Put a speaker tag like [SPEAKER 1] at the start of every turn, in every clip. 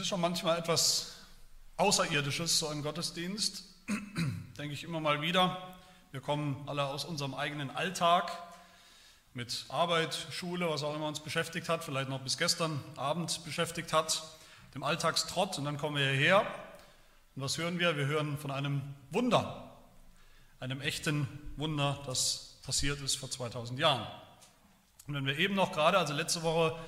[SPEAKER 1] Es ist schon manchmal etwas Außerirdisches, so ein Gottesdienst, denke ich immer mal wieder. Wir kommen alle aus unserem eigenen Alltag mit Arbeit, Schule, was auch immer uns beschäftigt hat, vielleicht noch bis gestern Abend beschäftigt hat, dem Alltagstrott und dann kommen wir hierher. Und was hören wir? Wir hören von einem Wunder, einem echten Wunder, das passiert ist vor 2000 Jahren. Und wenn wir eben noch gerade, also letzte Woche,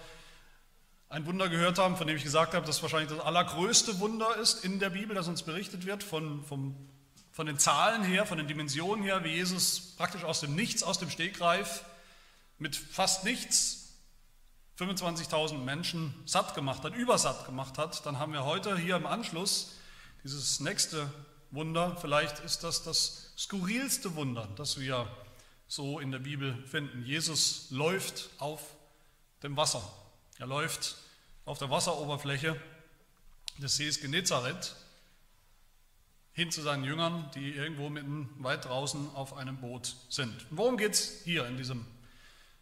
[SPEAKER 1] ein Wunder gehört haben, von dem ich gesagt habe, dass wahrscheinlich das allergrößte Wunder ist in der Bibel, das uns berichtet wird, von, vom, von den Zahlen her, von den Dimensionen her, wie Jesus praktisch aus dem Nichts, aus dem Stegreif, mit fast nichts 25.000 Menschen satt gemacht hat, übersatt gemacht hat, dann haben wir heute hier im Anschluss dieses nächste Wunder. Vielleicht ist das das skurrilste Wunder, das wir so in der Bibel finden. Jesus läuft auf dem Wasser. Er läuft auf der Wasseroberfläche des Sees Genezareth hin zu seinen Jüngern, die irgendwo mitten weit draußen auf einem Boot sind. worum geht es hier in diesem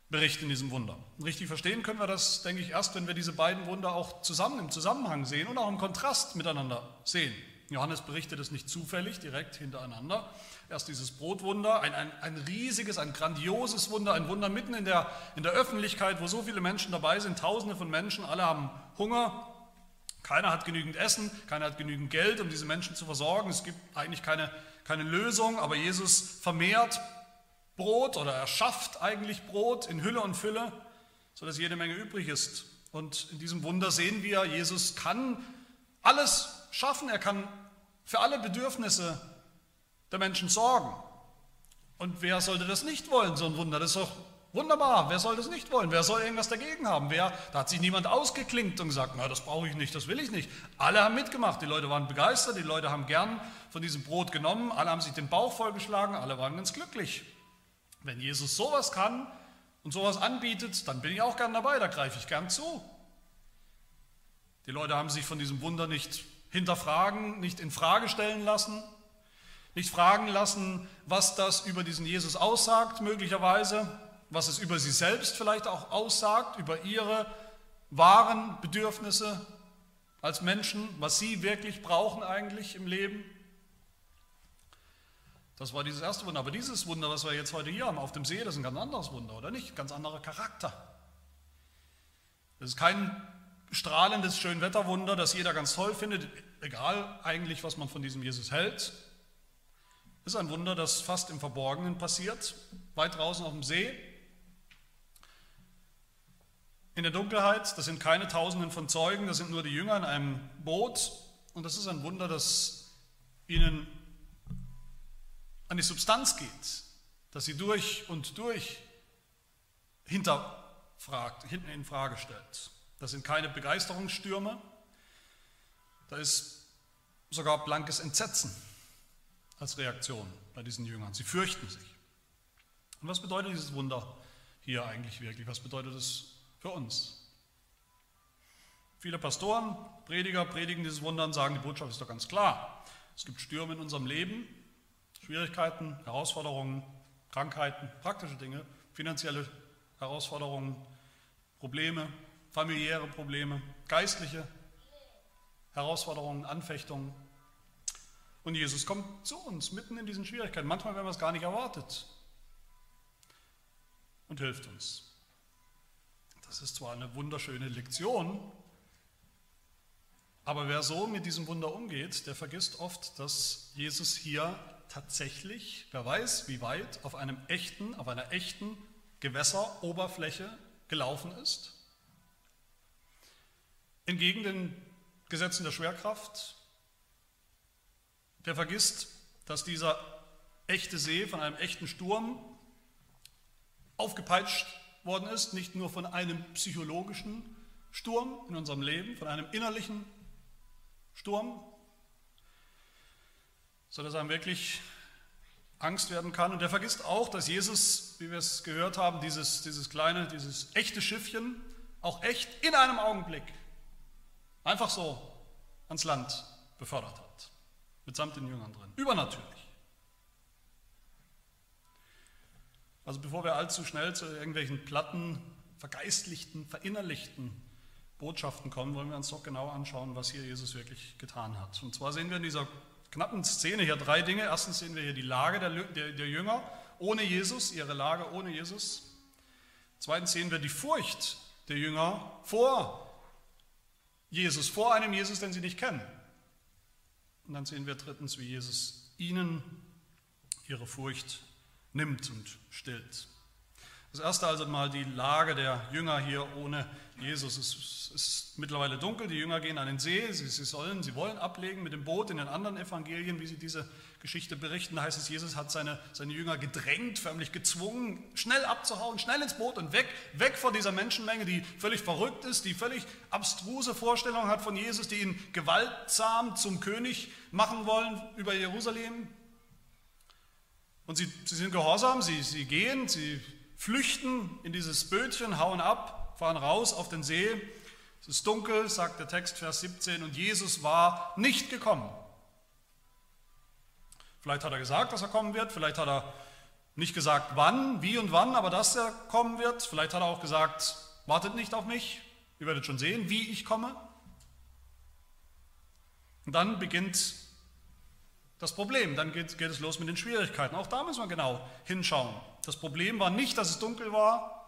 [SPEAKER 1] Bericht, in diesem Wunder? Richtig verstehen können wir das, denke ich, erst, wenn wir diese beiden Wunder auch zusammen im Zusammenhang sehen und auch im Kontrast miteinander sehen. Johannes berichtet es nicht zufällig, direkt hintereinander. Erst dieses Brotwunder, ein, ein, ein riesiges, ein grandioses Wunder, ein Wunder mitten in der, in der Öffentlichkeit, wo so viele Menschen dabei sind, tausende von Menschen, alle haben Hunger, keiner hat genügend Essen, keiner hat genügend Geld, um diese Menschen zu versorgen. Es gibt eigentlich keine, keine Lösung, aber Jesus vermehrt Brot oder er schafft eigentlich Brot in Hülle und Fülle, sodass jede Menge übrig ist. Und in diesem Wunder sehen wir, Jesus kann alles schaffen, er kann für alle Bedürfnisse der Menschen sorgen. Und wer sollte das nicht wollen, so ein Wunder? Das ist doch wunderbar. Wer soll das nicht wollen? Wer soll irgendwas dagegen haben? Wer, da hat sich niemand ausgeklinkt und gesagt, na, das brauche ich nicht, das will ich nicht. Alle haben mitgemacht. Die Leute waren begeistert, die Leute haben gern von diesem Brot genommen, alle haben sich den Bauch vollgeschlagen, alle waren ganz glücklich. Wenn Jesus sowas kann und sowas anbietet, dann bin ich auch gern dabei, da greife ich gern zu. Die Leute haben sich von diesem Wunder nicht hinterfragen, nicht in Frage stellen lassen, nicht fragen lassen, was das über diesen Jesus aussagt, möglicherweise, was es über sie selbst vielleicht auch aussagt, über ihre wahren Bedürfnisse als Menschen, was sie wirklich brauchen eigentlich im Leben. Das war dieses erste Wunder. Aber dieses Wunder, was wir jetzt heute hier haben auf dem See, das ist ein ganz anderes Wunder, oder nicht? Ganz anderer Charakter. Das ist kein strahlendes Schönwetterwunder, das jeder ganz toll findet, egal eigentlich, was man von diesem Jesus hält. Ist ein Wunder, das fast im Verborgenen passiert, weit draußen auf dem See. In der Dunkelheit, das sind keine Tausenden von Zeugen, das sind nur die Jünger in einem Boot. Und das ist ein Wunder, das ihnen an die Substanz geht, dass sie durch und durch hinterfragt, hinten in Frage stellt. Das sind keine Begeisterungsstürme, da ist sogar blankes Entsetzen als Reaktion bei diesen Jüngern. Sie fürchten sich. Und was bedeutet dieses Wunder hier eigentlich wirklich? Was bedeutet es für uns? Viele Pastoren, Prediger predigen dieses Wunder und sagen, die Botschaft ist doch ganz klar. Es gibt Stürme in unserem Leben, Schwierigkeiten, Herausforderungen, Krankheiten, praktische Dinge, finanzielle Herausforderungen, Probleme, familiäre Probleme, geistliche Herausforderungen, Anfechtungen. Und Jesus kommt zu uns mitten in diesen Schwierigkeiten. Manchmal, wenn man es gar nicht erwartet. Und hilft uns. Das ist zwar eine wunderschöne Lektion, aber wer so mit diesem Wunder umgeht, der vergisst oft, dass Jesus hier tatsächlich, wer weiß wie weit, auf einem echten, auf einer echten Gewässeroberfläche gelaufen ist entgegen den Gesetzen der Schwerkraft. Der vergisst, dass dieser echte See von einem echten Sturm aufgepeitscht worden ist, nicht nur von einem psychologischen Sturm in unserem Leben, von einem innerlichen Sturm, sondern dass einem wirklich Angst werden kann. Und er vergisst auch, dass Jesus, wie wir es gehört haben, dieses, dieses kleine, dieses echte Schiffchen auch echt in einem Augenblick einfach so ans Land befördert hat, mitsamt den Jüngern drin. Übernatürlich. Also bevor wir allzu schnell zu irgendwelchen platten, vergeistlichten, verinnerlichten Botschaften kommen, wollen wir uns doch genau anschauen, was hier Jesus wirklich getan hat. Und zwar sehen wir in dieser knappen Szene hier drei Dinge. Erstens sehen wir hier die Lage der, der, der Jünger ohne Jesus, ihre Lage ohne Jesus. Zweitens sehen wir die Furcht der Jünger vor Jesus, vor einem Jesus, den sie nicht kennen. Und dann sehen wir drittens, wie Jesus ihnen ihre Furcht nimmt und stillt. Das erste also mal die Lage der Jünger hier ohne Jesus. Es ist mittlerweile dunkel, die Jünger gehen an den See, sie, sie, sollen, sie wollen ablegen mit dem Boot in den anderen Evangelien, wie sie diese Geschichte berichten. Da heißt es, Jesus hat seine, seine Jünger gedrängt, förmlich gezwungen, schnell abzuhauen, schnell ins Boot und weg, weg von dieser Menschenmenge, die völlig verrückt ist, die völlig abstruse Vorstellungen hat von Jesus, die ihn gewaltsam zum König machen wollen über Jerusalem. Und sie, sie sind gehorsam, sie, sie gehen, sie flüchten in dieses Bötchen, hauen ab, fahren raus auf den See. Es ist dunkel, sagt der Text, Vers 17, und Jesus war nicht gekommen. Vielleicht hat er gesagt, dass er kommen wird, vielleicht hat er nicht gesagt, wann, wie und wann, aber dass er kommen wird. Vielleicht hat er auch gesagt, wartet nicht auf mich, ihr werdet schon sehen, wie ich komme. Und dann beginnt das Problem, dann geht, geht es los mit den Schwierigkeiten. Auch da müssen wir genau hinschauen. Das Problem war nicht, dass es dunkel war,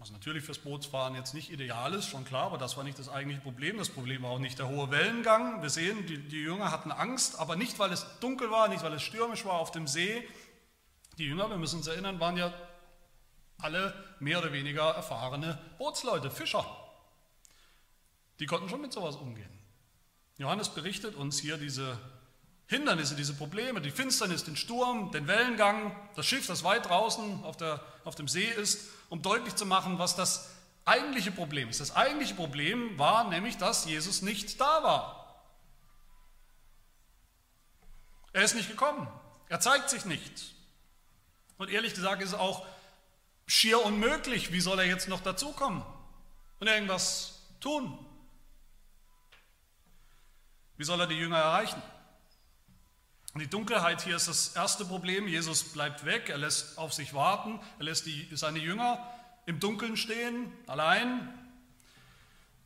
[SPEAKER 1] was natürlich fürs Bootsfahren jetzt nicht ideal ist, schon klar, aber das war nicht das eigentliche Problem. Das Problem war auch nicht der hohe Wellengang. Wir sehen, die, die Jünger hatten Angst, aber nicht, weil es dunkel war, nicht, weil es stürmisch war auf dem See. Die Jünger, wir müssen uns erinnern, waren ja alle mehr oder weniger erfahrene Bootsleute, Fischer. Die konnten schon mit sowas umgehen. Johannes berichtet uns hier diese Hindernisse, diese Probleme, die Finsternis, den Sturm, den Wellengang, das Schiff, das weit draußen auf, der, auf dem See ist, um deutlich zu machen, was das eigentliche Problem ist. Das eigentliche Problem war nämlich, dass Jesus nicht da war. Er ist nicht gekommen. Er zeigt sich nicht. Und ehrlich gesagt ist es auch schier unmöglich. Wie soll er jetzt noch dazukommen und irgendwas tun? Wie soll er die Jünger erreichen? Die Dunkelheit hier ist das erste Problem. Jesus bleibt weg, er lässt auf sich warten, er lässt die, seine Jünger im Dunkeln stehen, allein.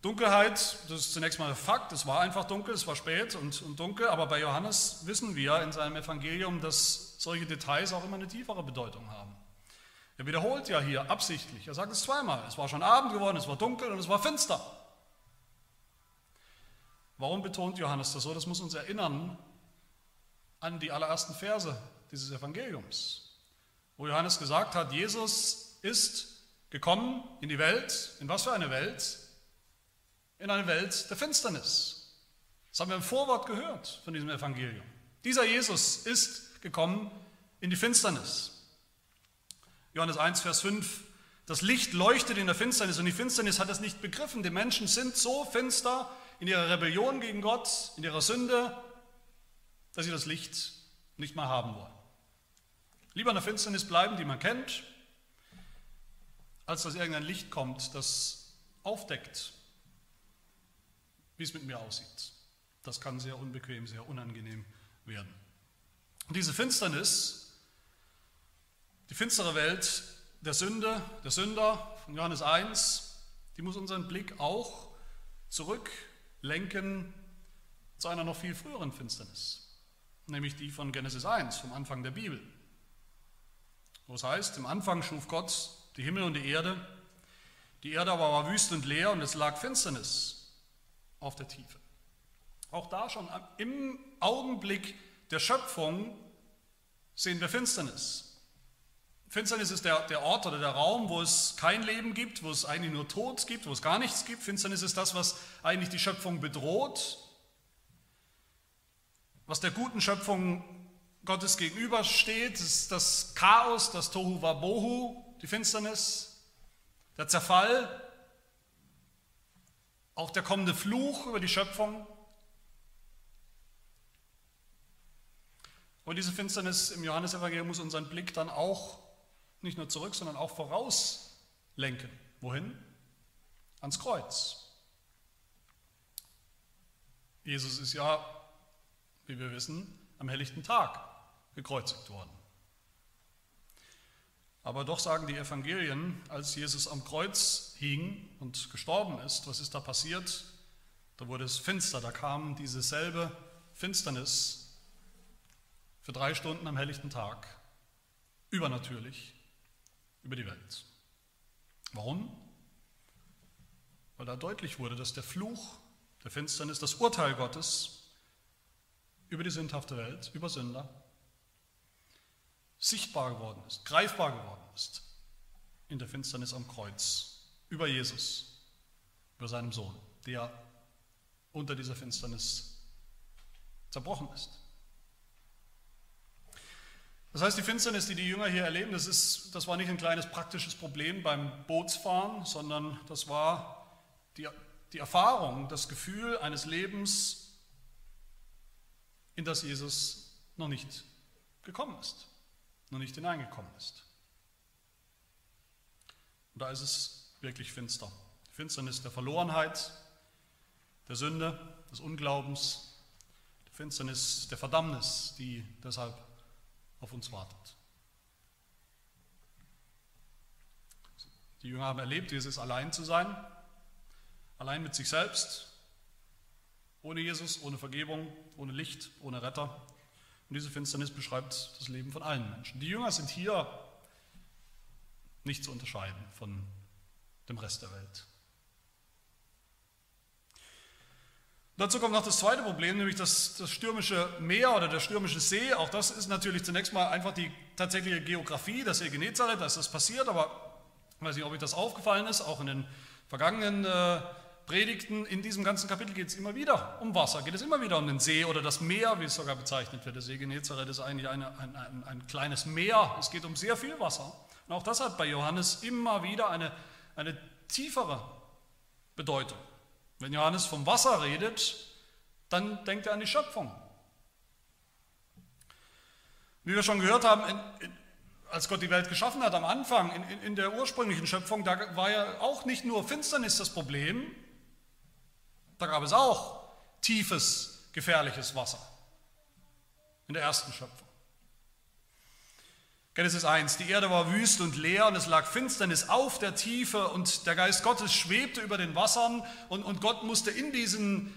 [SPEAKER 1] Dunkelheit, das ist zunächst mal ein Fakt, es war einfach dunkel, es war spät und, und dunkel, aber bei Johannes wissen wir in seinem Evangelium, dass solche Details auch immer eine tiefere Bedeutung haben. Er wiederholt ja hier absichtlich, er sagt es zweimal, es war schon Abend geworden, es war dunkel und es war finster. Warum betont Johannes das so? Das muss uns erinnern an die allerersten Verse dieses Evangeliums, wo Johannes gesagt hat, Jesus ist gekommen in die Welt. In was für eine Welt? In eine Welt der Finsternis. Das haben wir im Vorwort gehört von diesem Evangelium. Dieser Jesus ist gekommen in die Finsternis. Johannes 1, Vers 5. Das Licht leuchtet in der Finsternis und die Finsternis hat es nicht begriffen. Die Menschen sind so finster in ihrer Rebellion gegen Gott, in ihrer Sünde, dass sie das Licht nicht mehr haben wollen. Lieber in der Finsternis bleiben, die man kennt, als dass irgendein Licht kommt, das aufdeckt, wie es mit mir aussieht. Das kann sehr unbequem, sehr unangenehm werden. Und diese Finsternis, die finstere Welt der Sünde, der Sünder von Johannes 1, die muss unseren Blick auch zurücklenken zu einer noch viel früheren Finsternis nämlich die von Genesis 1, vom Anfang der Bibel. Wo es heißt, im Anfang schuf Gott die Himmel und die Erde. Die Erde aber war wüst und leer und es lag Finsternis auf der Tiefe. Auch da schon im Augenblick der Schöpfung sehen wir Finsternis. Finsternis ist der, der Ort oder der Raum, wo es kein Leben gibt, wo es eigentlich nur Tod gibt, wo es gar nichts gibt. Finsternis ist das, was eigentlich die Schöpfung bedroht, was der guten Schöpfung Gottes gegenübersteht, ist das Chaos, das Tohu Wabohu, die Finsternis, der Zerfall, auch der kommende Fluch über die Schöpfung. Und diese Finsternis im Johannesevangelium muss unseren Blick dann auch nicht nur zurück, sondern auch voraus lenken. Wohin? Ans Kreuz. Jesus ist ja wie wir wissen, am helllichten Tag gekreuzigt worden. Aber doch sagen die Evangelien, als Jesus am Kreuz hing und gestorben ist, was ist da passiert? Da wurde es finster, da kam diese selbe Finsternis für drei Stunden am helllichten Tag, übernatürlich, über die Welt. Warum? Weil da deutlich wurde, dass der Fluch der Finsternis, das Urteil Gottes über die sündhafte Welt, über Sünder, sichtbar geworden ist, greifbar geworden ist in der Finsternis am Kreuz, über Jesus, über seinem Sohn, der unter dieser Finsternis zerbrochen ist. Das heißt, die Finsternis, die die Jünger hier erleben, das, ist, das war nicht ein kleines praktisches Problem beim Bootsfahren, sondern das war die, die Erfahrung, das Gefühl eines Lebens, in das Jesus noch nicht gekommen ist noch nicht hineingekommen ist. Und da ist es wirklich finster. Die Finsternis der Verlorenheit, der Sünde, des Unglaubens, die Finsternis der Verdammnis, die deshalb auf uns wartet. Die Jünger haben erlebt, wie es ist, allein zu sein, allein mit sich selbst, ohne Jesus, ohne Vergebung, ohne Licht, ohne Retter, und diese Finsternis beschreibt das Leben von allen Menschen. Die Jünger sind hier nicht zu unterscheiden von dem Rest der Welt. Dazu kommt noch das zweite Problem, nämlich das, das, stürmische Meer oder der stürmische See. Auch das ist natürlich zunächst mal einfach die tatsächliche Geografie, das See Genezareth, da ist das passiert, aber ich weiß nicht, ob euch das aufgefallen ist, auch in den vergangenen äh, Predigten in diesem ganzen Kapitel geht es immer wieder um Wasser, geht es immer wieder um den See oder das Meer, wie es sogar bezeichnet wird. Der See Genezareth ist eigentlich eine, ein, ein, ein, kleines Meer, es geht um sehr viel Wasser. Und auch das hat bei Johannes immer wieder eine, eine tiefere Bedeutung. Wenn Johannes vom Wasser redet, dann denkt er an die Schöpfung. Wie wir schon gehört haben, in, in, als Gott die Welt geschaffen hat am Anfang, in, in der ursprünglichen Schöpfung, da war ja auch nicht nur Finsternis das Problem, da gab es auch tiefes, gefährliches Wasser in der ersten Schöpfung. Genesis 1, die Erde war wüst und leer und es lag Finsternis auf der Tiefe und der Geist Gottes schwebte über den Wassern und, und Gott musste in diesen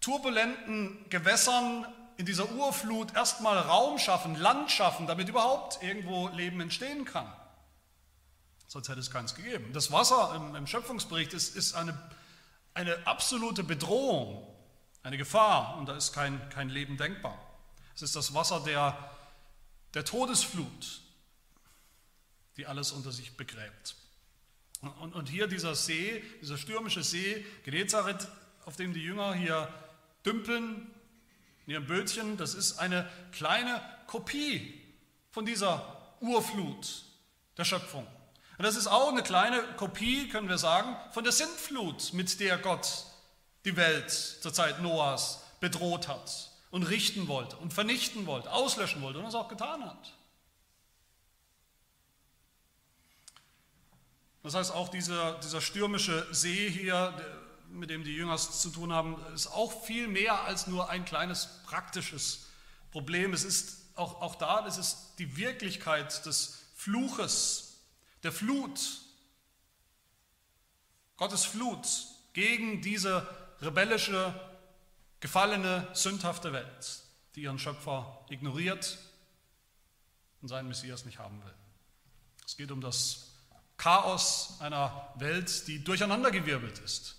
[SPEAKER 1] turbulenten Gewässern, in dieser Urflut erstmal Raum schaffen, Land schaffen, damit überhaupt irgendwo Leben entstehen kann. Sonst hätte es keins gegeben. Das Wasser im, im Schöpfungsbericht ist, ist eine eine absolute Bedrohung, eine Gefahr und da ist kein, kein Leben denkbar. Es ist das Wasser der, der Todesflut, die alles unter sich begräbt. Und, und hier dieser See, dieser stürmische See, Genezareth, auf dem die Jünger hier dümpeln, in ihrem Bötchen, das ist eine kleine Kopie von dieser Urflut der Schöpfung. Und das ist auch eine kleine Kopie, können wir sagen, von der Sintflut, mit der Gott die Welt zur Zeit Noahs bedroht hat und richten wollte und vernichten wollte, auslöschen wollte und es auch getan hat. Das heißt, auch dieser, dieser stürmische See hier, mit dem die Jünger zu tun haben, ist auch viel mehr als nur ein kleines praktisches Problem. Es ist auch, auch da, es ist die Wirklichkeit des Fluches der Flut, Gottes Flut gegen diese rebellische, gefallene, sündhafte Welt, die ihren Schöpfer ignoriert und seinen Messias nicht haben will. Es geht um das Chaos einer Welt, die durcheinandergewirbelt ist,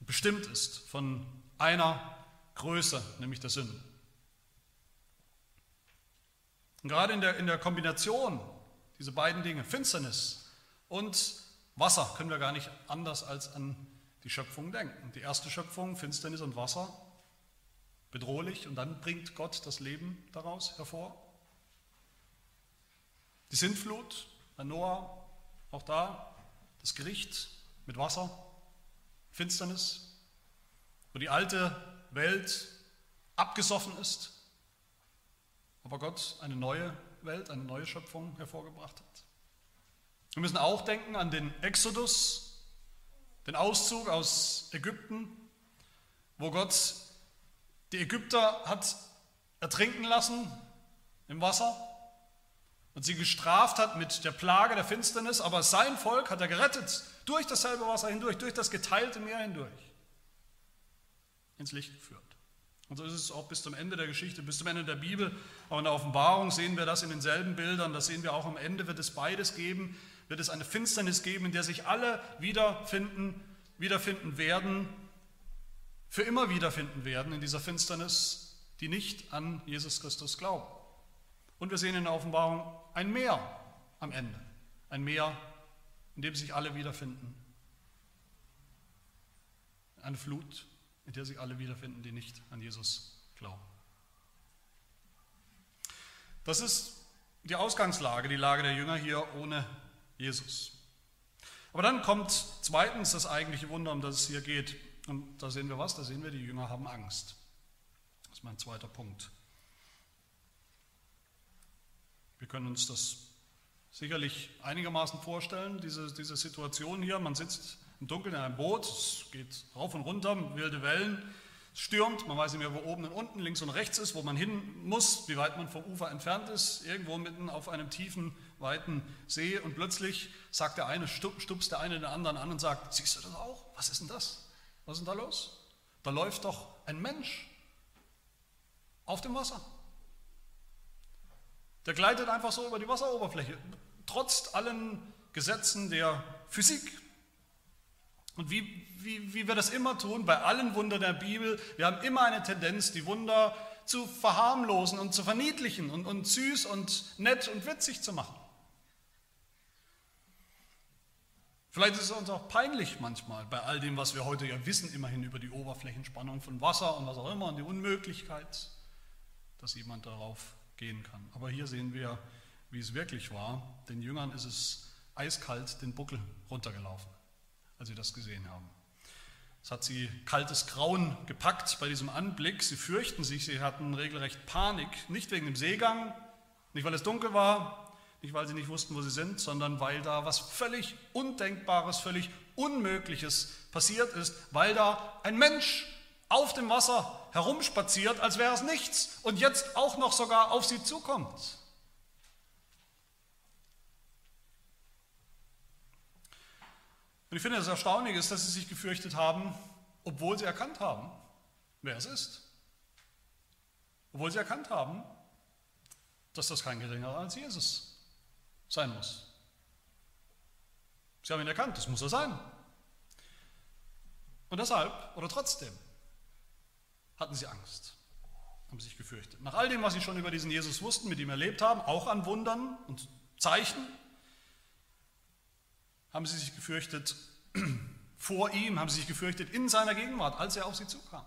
[SPEAKER 1] bestimmt ist von einer Größe, nämlich der Sünde. Und gerade in der, in der Kombination diese beiden Dinge, Finsternis und Wasser, können wir gar nicht anders als an die Schöpfung denken. Die erste Schöpfung, Finsternis und Wasser, bedrohlich und dann bringt Gott das Leben daraus hervor. Die Sintflut bei Noah, auch da das Gericht mit Wasser, Finsternis, wo die alte Welt abgesoffen ist, aber Gott eine neue Welt, eine neue Schöpfung hervorgebracht hat. Wir müssen auch denken an den Exodus, den Auszug aus Ägypten, wo Gott die Ägypter hat ertrinken lassen im Wasser und sie gestraft hat mit der Plage der Finsternis, aber sein Volk hat er gerettet, durch dasselbe Wasser hindurch, durch das geteilte Meer hindurch, ins Licht geführt. Und so ist es auch bis zum Ende der Geschichte, bis zum Ende der Bibel. Auch in der Offenbarung sehen wir das in denselben Bildern. Das sehen wir auch am Ende, wird es beides geben. Wird es eine Finsternis geben, in der sich alle wiederfinden, wiederfinden werden, für immer wiederfinden werden in dieser Finsternis, die nicht an Jesus Christus glauben. Und wir sehen in der Offenbarung ein Meer am Ende. Ein Meer, in dem sich alle wiederfinden. Eine Flut, in der sich alle wiederfinden, die nicht an Jesus glauben. Das ist die Ausgangslage, die Lage der Jünger hier ohne Jesus. Aber dann kommt zweitens das eigentliche Wunder, um das es hier geht. Und da sehen wir was? Da sehen wir, die Jünger haben Angst. Das ist mein zweiter Punkt. Wir können uns das sicherlich einigermaßen vorstellen, diese, diese Situation hier. Man sitzt im Dunkeln in einem Boot, es geht rauf und runter, wilde Wellen, es stürmt, man weiß nicht mehr, wo oben und unten, links und rechts ist, wo man hin muss, wie weit man vom Ufer entfernt ist, irgendwo mitten auf einem tiefen, weiten See und plötzlich sagt der eine, stupst der eine den anderen an und sagt, siehst du das auch? Was ist denn das? Was ist denn da los? Da läuft doch ein Mensch auf dem Wasser. Der gleitet einfach so über die Wasseroberfläche, trotz allen Gesetzen der Physik, und wie, wie, wie wir das immer tun, bei allen Wundern der Bibel, wir haben immer eine Tendenz, die Wunder zu verharmlosen und zu verniedlichen und, und süß und nett und witzig zu machen. Vielleicht ist es uns auch peinlich manchmal bei all dem, was wir heute ja wissen, immerhin über die Oberflächenspannung von Wasser und was auch immer und die Unmöglichkeit, dass jemand darauf gehen kann. Aber hier sehen wir, wie es wirklich war. Den Jüngern ist es eiskalt den Buckel runtergelaufen als sie das gesehen haben. Es hat sie kaltes Grauen gepackt bei diesem Anblick. Sie fürchten sich, sie hatten regelrecht Panik, nicht wegen dem Seegang, nicht weil es dunkel war, nicht weil sie nicht wussten, wo sie sind, sondern weil da was völlig Undenkbares, völlig Unmögliches passiert ist, weil da ein Mensch auf dem Wasser herumspaziert, als wäre es nichts und jetzt auch noch sogar auf sie zukommt. Und ich finde, das Erstaunliche ist, dass sie sich gefürchtet haben, obwohl sie erkannt haben, wer es ist. Obwohl sie erkannt haben, dass das kein geringerer als Jesus sein muss. Sie haben ihn erkannt, das muss er sein. Und deshalb, oder trotzdem, hatten sie Angst, haben sich gefürchtet. Nach all dem, was sie schon über diesen Jesus wussten, mit ihm erlebt haben, auch an Wundern und Zeichen, haben sie sich gefürchtet vor ihm, haben sie sich gefürchtet in seiner Gegenwart, als er auf sie zukam.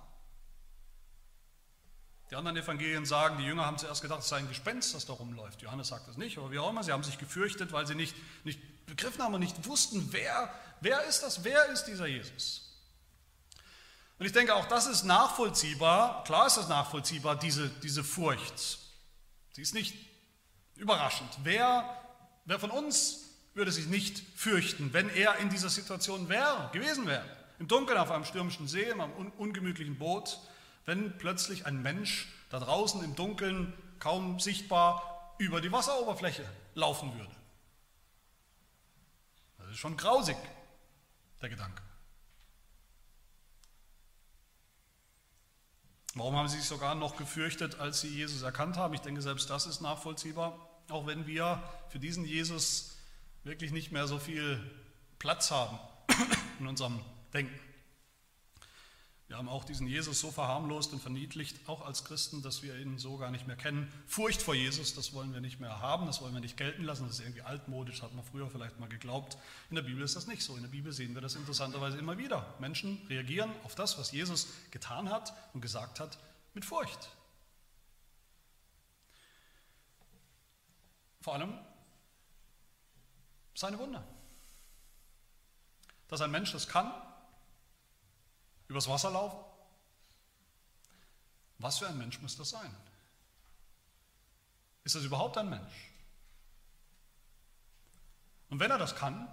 [SPEAKER 1] Die anderen Evangelien sagen, die Jünger haben zuerst gedacht, es sei ein Gespenst, das da rumläuft. Johannes sagt das nicht, aber wie auch immer, sie haben sich gefürchtet, weil sie nicht, nicht begriffen haben und nicht wussten, wer, wer ist das, wer ist dieser Jesus. Und ich denke, auch das ist nachvollziehbar, klar ist das nachvollziehbar, diese, diese Furcht. Sie ist nicht überraschend. Wer, wer von uns würde sich nicht fürchten, wenn er in dieser Situation wäre, gewesen wäre. Im Dunkeln auf einem stürmischen See, in einem ungemütlichen Boot, wenn plötzlich ein Mensch da draußen im Dunkeln kaum sichtbar über die Wasseroberfläche laufen würde. Das ist schon grausig, der Gedanke. Warum haben sie sich sogar noch gefürchtet, als sie Jesus erkannt haben? Ich denke, selbst das ist nachvollziehbar, auch wenn wir für diesen Jesus wirklich nicht mehr so viel Platz haben in unserem Denken. Wir haben auch diesen Jesus so verharmlost und verniedlicht, auch als Christen, dass wir ihn so gar nicht mehr kennen. Furcht vor Jesus, das wollen wir nicht mehr haben, das wollen wir nicht gelten lassen, das ist irgendwie altmodisch, hat man früher vielleicht mal geglaubt. In der Bibel ist das nicht so. In der Bibel sehen wir das interessanterweise immer wieder. Menschen reagieren auf das, was Jesus getan hat und gesagt hat, mit Furcht. Vor allem seine Wunder. Dass ein Mensch das kann, übers Wasser laufen. Was für ein Mensch muss das sein? Ist das überhaupt ein Mensch? Und wenn er das kann,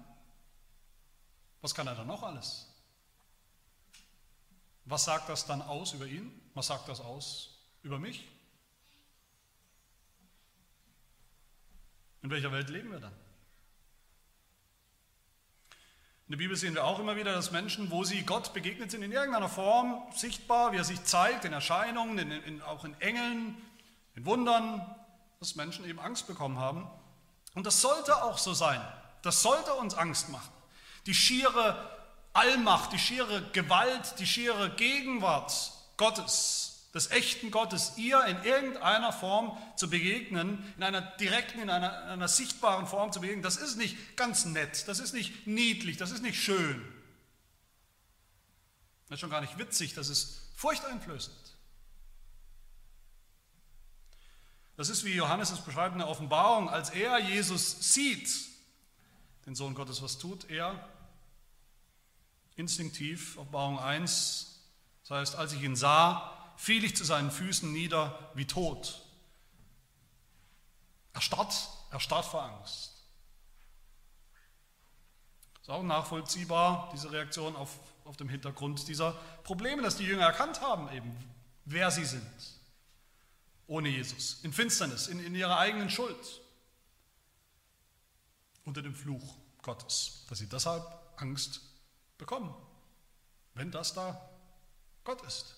[SPEAKER 1] was kann er dann noch alles? Was sagt das dann aus über ihn? Was sagt das aus über mich? In welcher Welt leben wir dann? In der Bibel sehen wir auch immer wieder, dass Menschen, wo sie Gott begegnet sind, in irgendeiner Form sichtbar, wie er sich zeigt, in Erscheinungen, in, in, auch in Engeln, in Wundern, dass Menschen eben Angst bekommen haben. Und das sollte auch so sein. Das sollte uns Angst machen. Die schiere Allmacht, die schiere Gewalt, die schiere Gegenwart Gottes des echten Gottes ihr in irgendeiner Form zu begegnen, in einer direkten, in einer, in einer sichtbaren Form zu begegnen, das ist nicht ganz nett, das ist nicht niedlich, das ist nicht schön. Das ist schon gar nicht witzig, das ist furchteinflößend. Das ist, wie Johannes es beschreibt in der Offenbarung, als er Jesus sieht, den Sohn Gottes, was tut er? Instinktiv, Offenbarung 1, das heißt, als ich ihn sah, fiel ich zu seinen Füßen nieder wie tot. Er starrt, er starrt vor Angst. Ist auch nachvollziehbar, diese Reaktion auf, auf dem Hintergrund dieser Probleme, dass die Jünger erkannt haben, eben, wer sie sind. Ohne Jesus, in Finsternis, in, in ihrer eigenen Schuld, unter dem Fluch Gottes, dass sie deshalb Angst bekommen, wenn das da Gott ist.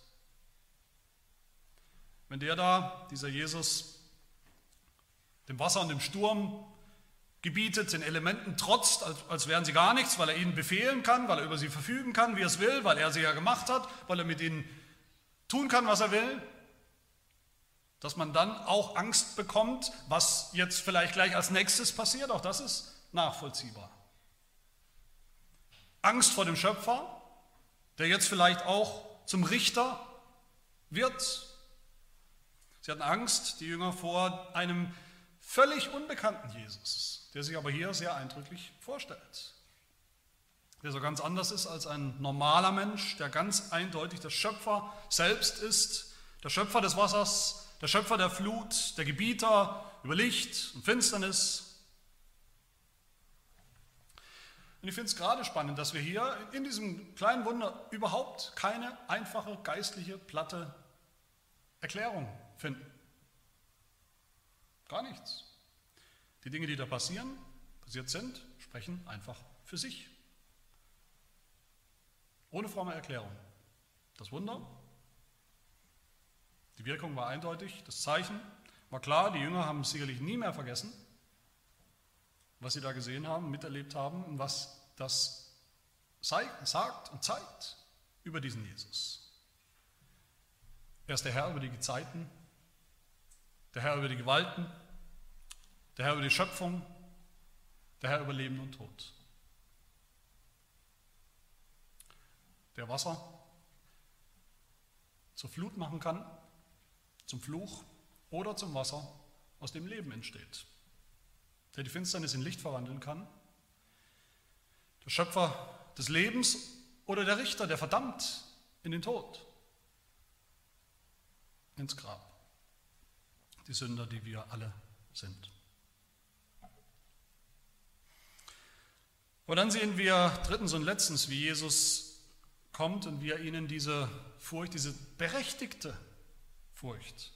[SPEAKER 1] Wenn der da, dieser Jesus, dem Wasser und dem Sturm gebietet, den Elementen trotzt, als, als wären sie gar nichts, weil er ihnen befehlen kann, weil er über sie verfügen kann, wie er es will, weil er sie ja gemacht hat, weil er mit ihnen tun kann, was er will, dass man dann auch Angst bekommt, was jetzt vielleicht gleich als nächstes passiert, auch das ist nachvollziehbar. Angst vor dem Schöpfer, der jetzt vielleicht auch zum Richter wird Sie hatten Angst, die Jünger, vor einem völlig unbekannten Jesus, der sich aber hier sehr eindrücklich vorstellt. Der so ganz anders ist als ein normaler Mensch, der ganz eindeutig der Schöpfer selbst ist, der Schöpfer des Wassers, der Schöpfer der Flut, der Gebieter über Licht und Finsternis. Und ich finde es gerade spannend, dass wir hier in diesem kleinen Wunder überhaupt keine einfache geistliche, platte Erklärung finden. Gar nichts. Die Dinge, die da passieren, passiert sind, sprechen einfach für sich. Ohne fromme Erklärung. Das Wunder, die Wirkung war eindeutig, das Zeichen war klar, die Jünger haben es sicherlich nie mehr vergessen, was sie da gesehen haben, miterlebt haben und was das sagt und zeigt über diesen Jesus. Er ist der Herr über die Gezeiten, der Herr über die Gewalten, der Herr über die Schöpfung, der Herr über Leben und Tod. Der Wasser zur Flut machen kann, zum Fluch oder zum Wasser, aus dem Leben entsteht. Der die Finsternis in Licht verwandeln kann. Der Schöpfer des Lebens oder der Richter, der verdammt in den Tod, ins Grab die Sünder, die wir alle sind. Und dann sehen wir drittens und letztens, wie Jesus kommt und wie er ihnen diese Furcht, diese berechtigte Furcht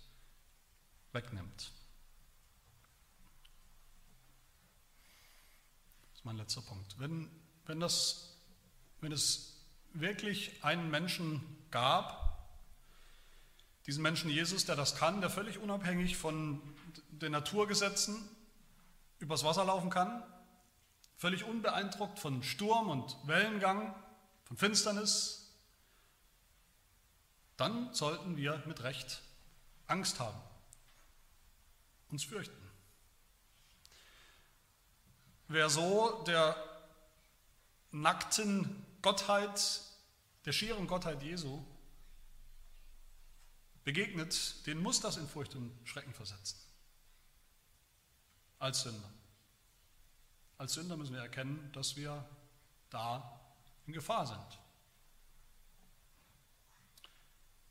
[SPEAKER 1] wegnimmt. Das ist mein letzter Punkt. Wenn, wenn, das, wenn es wirklich einen Menschen gab, diesen Menschen Jesus, der das kann, der völlig unabhängig von den Naturgesetzen übers Wasser laufen kann, völlig unbeeindruckt von Sturm und Wellengang, von Finsternis, dann sollten wir mit Recht Angst haben, uns fürchten. Wer so der nackten Gottheit, der schieren Gottheit Jesu begegnet, den muss das in Furcht und Schrecken versetzen. Als Sünder. Als Sünder müssen wir erkennen, dass wir da in Gefahr sind.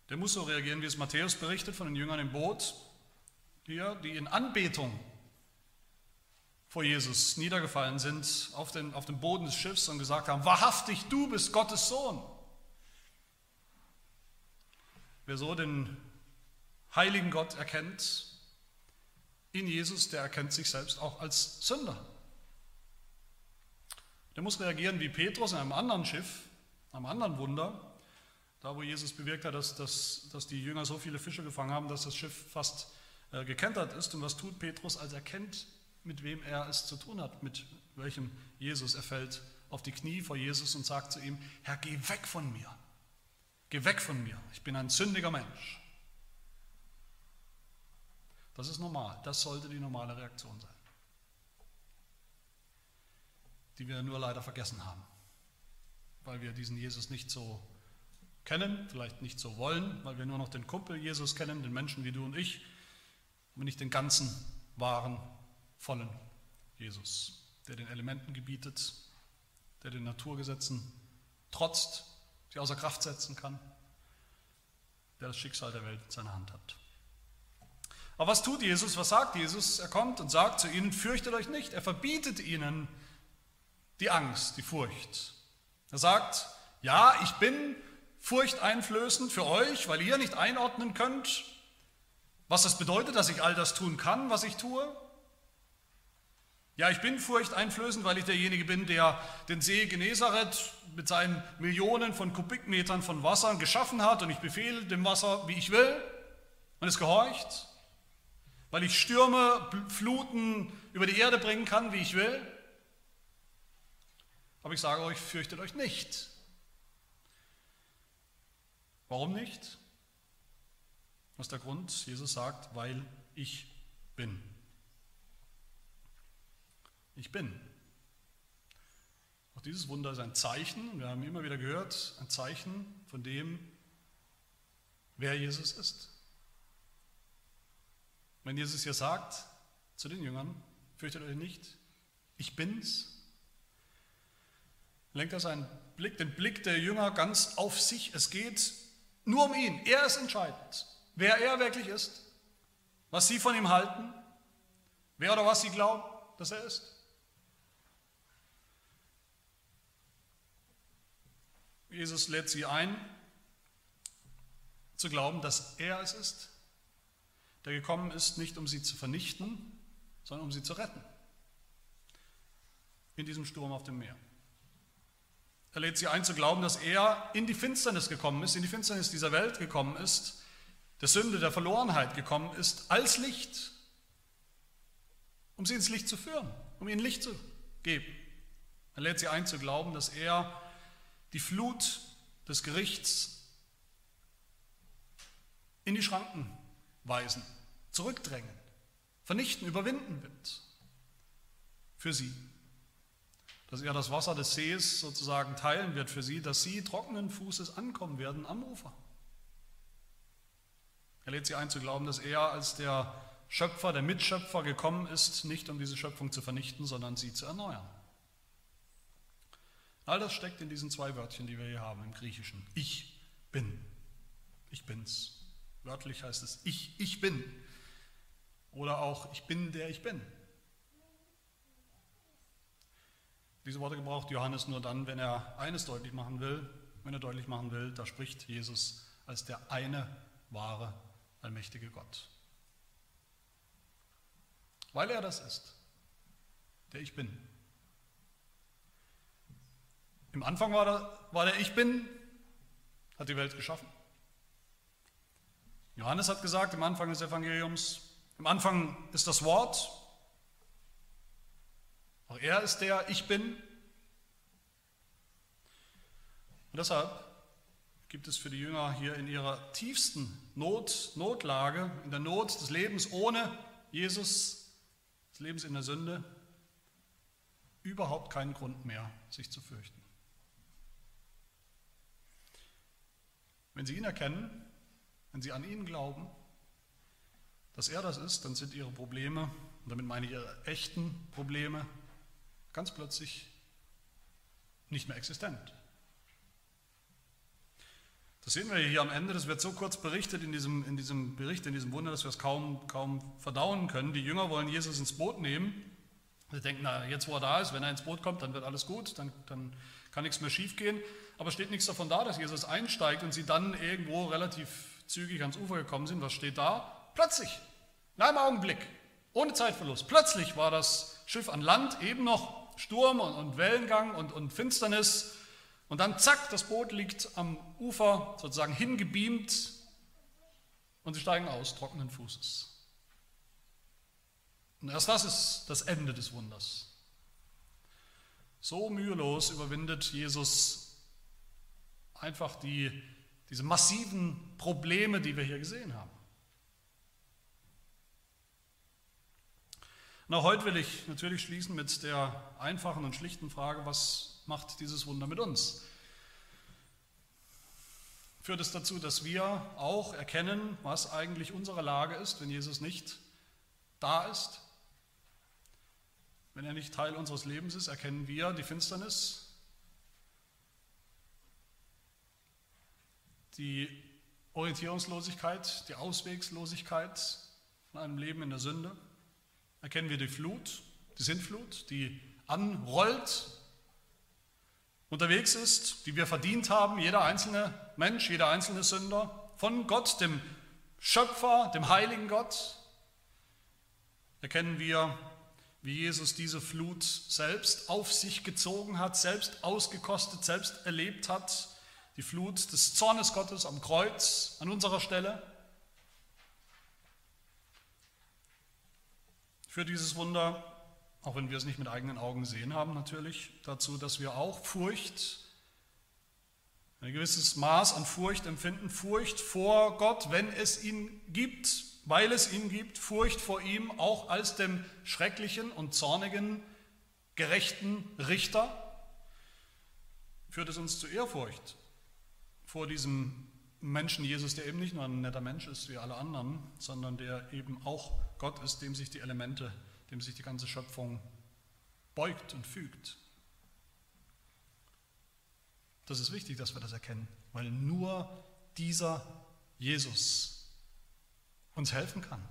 [SPEAKER 1] Der muss so reagieren, wie es Matthäus berichtet von den Jüngern im Boot, hier, die in Anbetung vor Jesus niedergefallen sind auf den, auf den Boden des Schiffs und gesagt haben, wahrhaftig, du bist Gottes Sohn. Wer so den heiligen Gott erkennt, in Jesus, der erkennt sich selbst auch als Sünder. Der muss reagieren wie Petrus in einem anderen Schiff, einem anderen Wunder, da wo Jesus bewirkt hat, dass, dass, dass die Jünger so viele Fische gefangen haben, dass das Schiff fast äh, gekentert ist. Und was tut Petrus, als er kennt, mit wem er es zu tun hat, mit welchem Jesus. Er fällt auf die Knie vor Jesus und sagt zu ihm, Herr, geh weg von mir. Geh weg von mir. Ich bin ein sündiger Mensch. Das ist normal. Das sollte die normale Reaktion sein. Die wir nur leider vergessen haben, weil wir diesen Jesus nicht so kennen, vielleicht nicht so wollen, weil wir nur noch den Kumpel Jesus kennen, den Menschen wie du und ich, aber nicht den ganzen, wahren, vollen Jesus, der den Elementen gebietet, der den Naturgesetzen trotzt, sie außer Kraft setzen kann, der das Schicksal der Welt in seiner Hand hat. Aber was tut Jesus? Was sagt Jesus? Er kommt und sagt zu ihnen, fürchtet euch nicht. Er verbietet ihnen die Angst, die Furcht. Er sagt, ja, ich bin furchteinflößend für euch, weil ihr nicht einordnen könnt, was das bedeutet, dass ich all das tun kann, was ich tue. Ja, ich bin furchteinflößend, weil ich derjenige bin, der den See Genezareth mit seinen Millionen von Kubikmetern von Wasser geschaffen hat und ich befehle dem Wasser, wie ich will und es gehorcht. Weil ich Stürme, Fluten über die Erde bringen kann, wie ich will. Aber ich sage euch, fürchtet euch nicht. Warum nicht? Was ist der Grund? Jesus sagt, weil ich bin. Ich bin. Auch dieses Wunder ist ein Zeichen, wir haben immer wieder gehört, ein Zeichen von dem, wer Jesus ist. Wenn Jesus hier sagt zu den Jüngern, fürchtet euch nicht, ich bin's, lenkt er seinen Blick, den Blick der Jünger ganz auf sich. Es geht nur um ihn. Er ist entscheidend, wer er wirklich ist, was sie von ihm halten, wer oder was sie glauben, dass er ist. Jesus lädt sie ein, zu glauben, dass er es ist, der gekommen ist, nicht um sie zu vernichten, sondern um sie zu retten. In diesem Sturm auf dem Meer. Er lädt sie ein zu glauben, dass er in die Finsternis gekommen ist, in die Finsternis dieser Welt gekommen ist, der Sünde, der Verlorenheit gekommen ist, als Licht, um sie ins Licht zu führen, um ihnen Licht zu geben. Er lädt sie ein zu glauben, dass er die Flut des Gerichts in die Schranken weisen, zurückdrängen, vernichten, überwinden wird für sie. Dass er das Wasser des Sees sozusagen teilen wird für sie, dass sie trockenen Fußes ankommen werden am Ufer. Er lädt sie ein zu glauben, dass er als der Schöpfer, der Mitschöpfer gekommen ist, nicht um diese Schöpfung zu vernichten, sondern sie zu erneuern. All das steckt in diesen zwei Wörtchen, die wir hier haben im Griechischen. Ich bin. Ich bin's. Wörtlich heißt es ich, ich bin. Oder auch ich bin der ich bin. Diese Worte gebraucht Johannes nur dann, wenn er eines deutlich machen will, wenn er deutlich machen will, da spricht Jesus als der eine wahre, allmächtige Gott. Weil er das ist, der ich bin. Im Anfang war der, war der Ich bin, hat die Welt geschaffen. Johannes hat gesagt im Anfang des Evangeliums, im Anfang ist das Wort, auch er ist der Ich bin. Und deshalb gibt es für die Jünger hier in ihrer tiefsten Not, Notlage, in der Not des Lebens ohne Jesus, des Lebens in der Sünde, überhaupt keinen Grund mehr, sich zu fürchten. Wenn Sie ihn erkennen, wenn Sie an ihn glauben, dass er das ist, dann sind Ihre Probleme, und damit meine ich Ihre echten Probleme, ganz plötzlich nicht mehr existent. Das sehen wir hier am Ende, das wird so kurz berichtet in diesem, in diesem Bericht, in diesem Wunder, dass wir es kaum, kaum verdauen können. Die Jünger wollen Jesus ins Boot nehmen. Sie denken, na, jetzt wo er da ist, wenn er ins Boot kommt, dann wird alles gut, dann, dann kann nichts mehr schiefgehen aber steht nichts davon da, dass Jesus einsteigt und sie dann irgendwo relativ zügig ans Ufer gekommen sind. Was steht da? Plötzlich, in einem Augenblick, Ohne Zeitverlust. Plötzlich war das Schiff an Land, eben noch Sturm und, Wellengang und, und Finsternis. Und dann zack, das Boot liegt am Ufer sozusagen hingebeamt und sie steigen aus, trockenen Fußes. Und erst das ist das Ende des Wunders. So mühelos überwindet Jesus einfach die, diese massiven Probleme, die wir hier gesehen haben. Und auch heute will ich natürlich schließen mit der einfachen und schlichten Frage, was macht dieses Wunder mit uns? Führt es dazu, dass wir auch erkennen, was eigentlich unsere Lage ist, wenn Jesus nicht da ist? Wenn er nicht Teil unseres Lebens ist, erkennen wir die Finsternis, die Orientierungslosigkeit, die Auswegslosigkeit von einem Leben in der Sünde erkennen wir die Flut, die Sintflut, die anrollt, unterwegs ist, die wir verdient haben, jeder einzelne Mensch, jeder einzelne Sünder, von Gott, dem Schöpfer, dem heiligen Gott, erkennen wir, wie Jesus diese Flut selbst auf sich gezogen hat, selbst ausgekostet, selbst erlebt hat, die Flut des Zornes Gottes am Kreuz an unserer Stelle. Führt dieses Wunder, auch wenn wir es nicht mit eigenen Augen gesehen haben, natürlich dazu, dass wir auch Furcht, ein gewisses Maß an Furcht empfinden, Furcht vor Gott, wenn es ihn gibt, weil es ihn gibt, Furcht vor ihm auch als dem schrecklichen und zornigen, gerechten Richter, führt es uns zu Ehrfurcht vor diesem Menschen Jesus, der eben nicht nur ein netter Mensch ist wie alle anderen, sondern der eben auch Gott ist, dem sich die Elemente, dem sich die ganze Schöpfung beugt und fügt. Das ist wichtig, dass wir das erkennen, weil nur dieser Jesus uns helfen kann.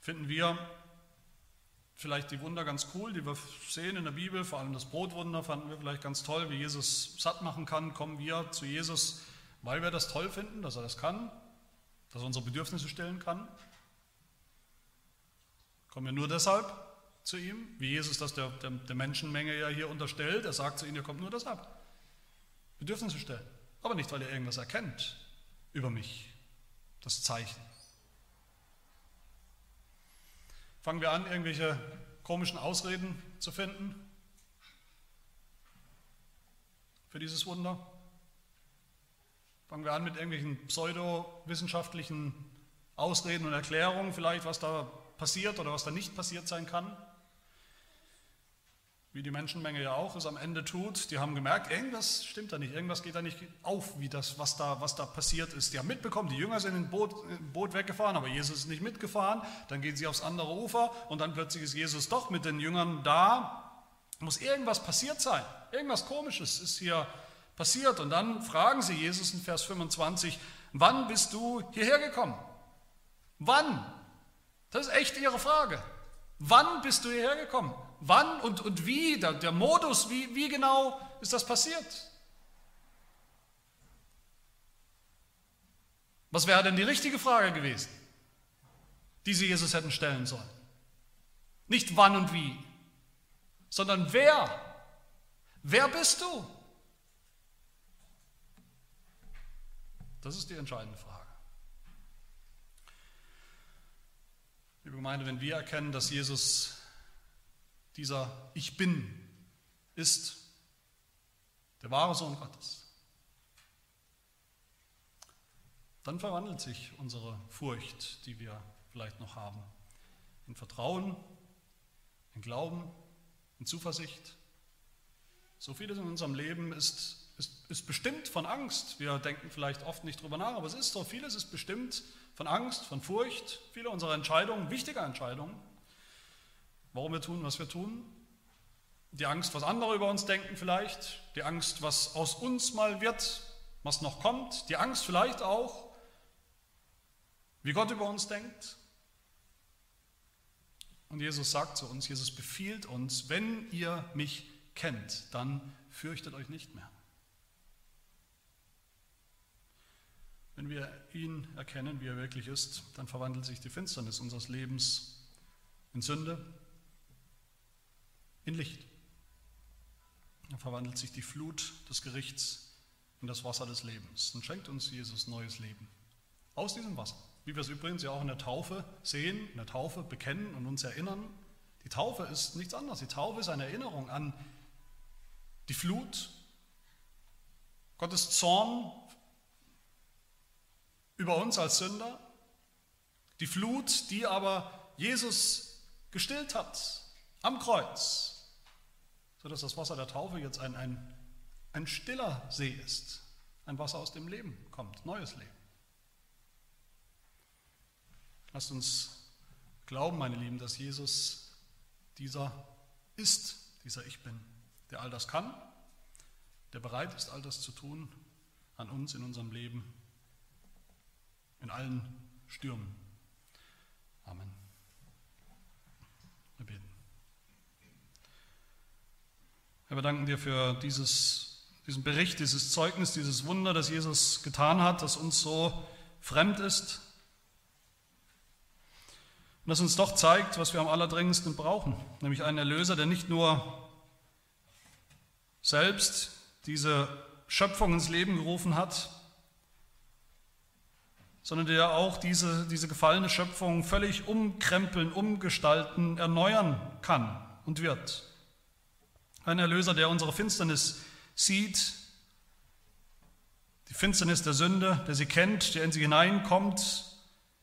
[SPEAKER 1] Finden wir vielleicht die Wunder ganz cool, die wir sehen in der Bibel, vor allem das Brotwunder fanden wir vielleicht ganz toll, wie Jesus satt machen kann, kommen wir zu Jesus weil wir das toll finden, dass er das kann, dass er unsere Bedürfnisse stillen kann. Kommen wir nur deshalb zu ihm, wie Jesus das der, der, der Menschenmenge ja hier unterstellt. Er sagt zu ihnen, ihr kommt nur deshalb. Bedürfnisse stellen. Aber nicht, weil ihr irgendwas erkennt über mich. Das Zeichen. Fangen wir an, irgendwelche komischen Ausreden zu finden für dieses Wunder? Fangen wir an mit irgendwelchen pseudowissenschaftlichen Ausreden und Erklärungen, vielleicht was da passiert oder was da nicht passiert sein kann. Wie die Menschenmenge ja auch es am Ende tut. Die haben gemerkt, irgendwas stimmt da nicht, irgendwas geht da nicht auf, wie das, was da, was da passiert ist. Die haben mitbekommen, die Jünger sind im Boot, im Boot weggefahren, aber Jesus ist nicht mitgefahren. Dann gehen sie aufs andere Ufer und dann plötzlich ist Jesus doch mit den Jüngern da. Muss irgendwas passiert sein. Irgendwas Komisches ist hier passiert. Und dann fragen sie Jesus in Vers 25, wann bist du hierher gekommen? Wann? Das ist echt ihre Frage. Wann bist du hierher gekommen? Wann und, und wie? Der, der Modus, wie, wie genau ist das passiert? Was wäre denn die richtige Frage gewesen, die sie Jesus hätten stellen sollen? Nicht wann und wie, sondern wer? Wer bist du? Das ist die entscheidende Frage. Liebe Gemeinde, wenn wir erkennen, dass Jesus dieser Ich bin ist, der wahre Sohn Gottes, dann verwandelt sich unsere Furcht, die wir vielleicht noch haben, in Vertrauen, in Glauben, in Zuversicht. So vieles in unserem Leben ist ist, ist bestimmt von Angst. Wir denken vielleicht oft nicht drüber nach, aber es ist so, vieles ist bestimmt von Angst, von Furcht. Viele unserer Entscheidungen, wichtige Entscheidungen, warum wir tun, was wir tun. Die Angst, was andere über uns denken vielleicht. Die Angst, was aus uns mal wird, was noch kommt. Die Angst vielleicht auch, wie Gott über uns denkt. Und Jesus sagt zu uns, Jesus befiehlt uns, wenn ihr mich kennt, dann fürchtet euch nicht mehr. Wenn wir ihn erkennen, wie er wirklich ist, dann verwandelt sich die Finsternis unseres Lebens in Sünde, in Licht. Dann verwandelt sich die Flut des Gerichts in das Wasser des Lebens und schenkt uns Jesus neues Leben. Aus diesem Wasser. Wie wir es übrigens ja auch in der Taufe sehen, in der Taufe bekennen und uns erinnern. Die Taufe ist nichts anderes. Die Taufe ist eine Erinnerung an die Flut, Gottes Zorn über uns als Sünder, die Flut, die aber Jesus gestillt hat am Kreuz, sodass das Wasser der Taufe jetzt ein, ein, ein stiller See ist, ein Wasser aus dem Leben kommt, neues Leben. Lasst uns glauben, meine Lieben, dass Jesus dieser ist, dieser Ich bin, der all das kann, der bereit ist, all das zu tun an uns in unserem Leben, in allen Stürmen. Amen. Wir beten. Herr, wir danken dir für dieses, diesen Bericht, dieses Zeugnis, dieses Wunder, das Jesus getan hat, das uns so fremd ist, und das uns doch zeigt, was wir am allerdringendsten brauchen, nämlich einen Erlöser, der nicht nur selbst diese Schöpfung ins Leben gerufen hat, sondern der auch diese, diese gefallene Schöpfung völlig umkrempeln, umgestalten, erneuern kann und wird. Ein Erlöser, der unsere Finsternis sieht, die Finsternis der Sünde, der sie kennt, der in sie hineinkommt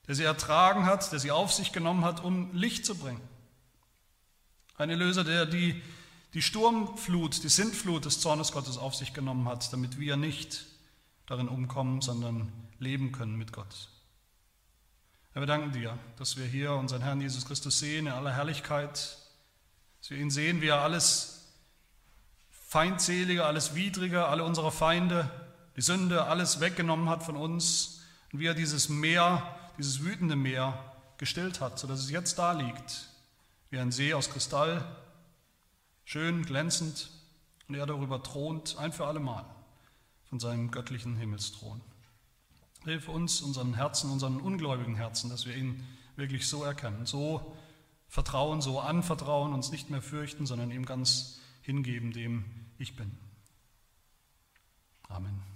[SPEAKER 1] der sie ertragen hat, der sie auf sich genommen hat, um Licht zu bringen. Ein Erlöser, der die, die Sturmflut, die Sintflut des Zornes Gottes auf sich genommen hat, damit wir nicht darin umkommen, sondern leben können mit Gott. Herr, wir danken dir, dass wir hier unseren Herrn Jesus Christus sehen in aller Herrlichkeit, dass wir ihn sehen, wie er alles Feindselige, alles Widrige, alle unsere Feinde, die Sünde, alles weggenommen hat von uns und wie er dieses Meer dieses wütende Meer gestillt hat, sodass es jetzt da liegt, wie ein See aus Kristall, schön, glänzend, und er darüber thront, ein für allemal, von seinem göttlichen Himmelsthron. Hilf uns, unseren Herzen, unseren ungläubigen Herzen, dass wir ihn wirklich so erkennen, so vertrauen, so anvertrauen, uns nicht mehr fürchten, sondern ihm ganz hingeben, dem ich bin. Amen.